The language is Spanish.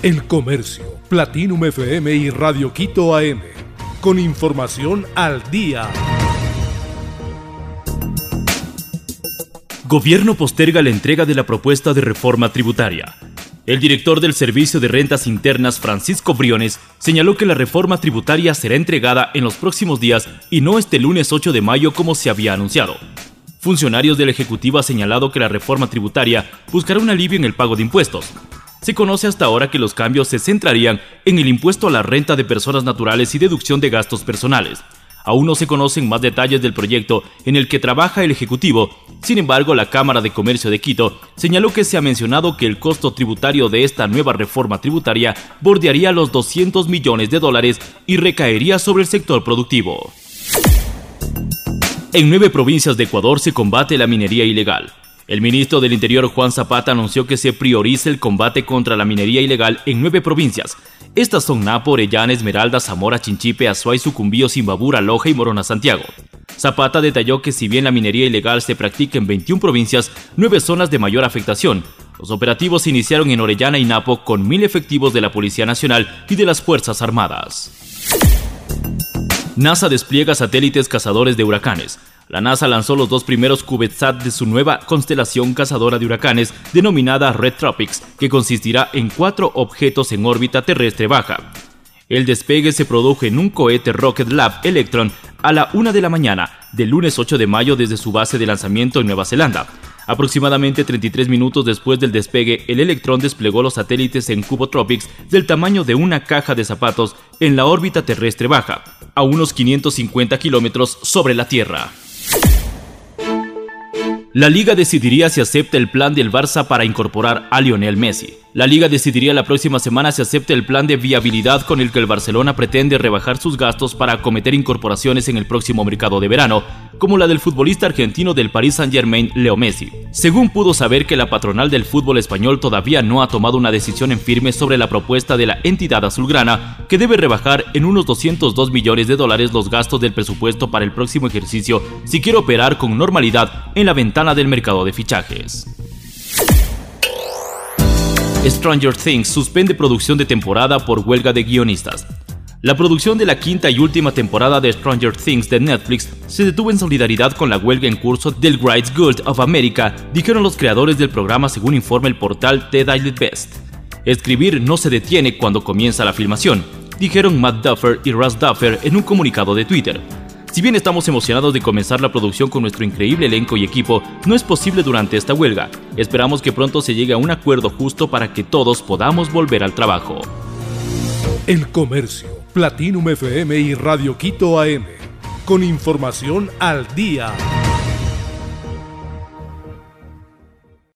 El Comercio, Platinum FM y Radio Quito AM. Con información al día. Gobierno posterga la entrega de la propuesta de reforma tributaria. El director del Servicio de Rentas Internas, Francisco Briones, señaló que la reforma tributaria será entregada en los próximos días y no este lunes 8 de mayo como se había anunciado. Funcionarios del Ejecutivo han señalado que la reforma tributaria buscará un alivio en el pago de impuestos. Se conoce hasta ahora que los cambios se centrarían en el impuesto a la renta de personas naturales y deducción de gastos personales. Aún no se conocen más detalles del proyecto en el que trabaja el Ejecutivo, sin embargo la Cámara de Comercio de Quito señaló que se ha mencionado que el costo tributario de esta nueva reforma tributaria bordearía los 200 millones de dólares y recaería sobre el sector productivo. En nueve provincias de Ecuador se combate la minería ilegal. El ministro del Interior Juan Zapata anunció que se prioriza el combate contra la minería ilegal en nueve provincias. Estas son Napo, Orellana, Esmeralda, Zamora, Chinchipe, Azuay, Sucumbío, Simbabura, Loja y Morona, Santiago. Zapata detalló que si bien la minería ilegal se practica en 21 provincias, nueve zonas de mayor afectación. Los operativos se iniciaron en Orellana y Napo con mil efectivos de la Policía Nacional y de las Fuerzas Armadas. NASA despliega satélites cazadores de huracanes. La NASA lanzó los dos primeros CubeSat de su nueva constelación cazadora de huracanes denominada Red Tropics, que consistirá en cuatro objetos en órbita terrestre baja. El despegue se produjo en un cohete Rocket Lab Electron a la 1 de la mañana del lunes 8 de mayo desde su base de lanzamiento en Nueva Zelanda. Aproximadamente 33 minutos después del despegue, el Electron desplegó los satélites en Cubo Tropics del tamaño de una caja de zapatos en la órbita terrestre baja, a unos 550 kilómetros sobre la Tierra. La liga decidiría si acepta el plan del Barça para incorporar a Lionel Messi. La liga decidiría la próxima semana si acepta el plan de viabilidad con el que el Barcelona pretende rebajar sus gastos para acometer incorporaciones en el próximo mercado de verano, como la del futbolista argentino del Paris Saint-Germain, Leo Messi. Según pudo saber que la patronal del fútbol español todavía no ha tomado una decisión en firme sobre la propuesta de la entidad azulgrana, que debe rebajar en unos 202 millones de dólares los gastos del presupuesto para el próximo ejercicio si quiere operar con normalidad en la del mercado de fichajes. Stranger Things suspende producción de temporada por huelga de guionistas. La producción de la quinta y última temporada de Stranger Things de Netflix se detuvo en solidaridad con la huelga en curso del Rights Guild of America, dijeron los creadores del programa según informa el portal The Daily Best. Escribir no se detiene cuando comienza la filmación, dijeron Matt Duffer y Russ Duffer en un comunicado de Twitter. Si bien estamos emocionados de comenzar la producción con nuestro increíble elenco y equipo, no es posible durante esta huelga. Esperamos que pronto se llegue a un acuerdo justo para que todos podamos volver al trabajo. El Comercio, Platinum FM y Radio Quito AM. Con información al día.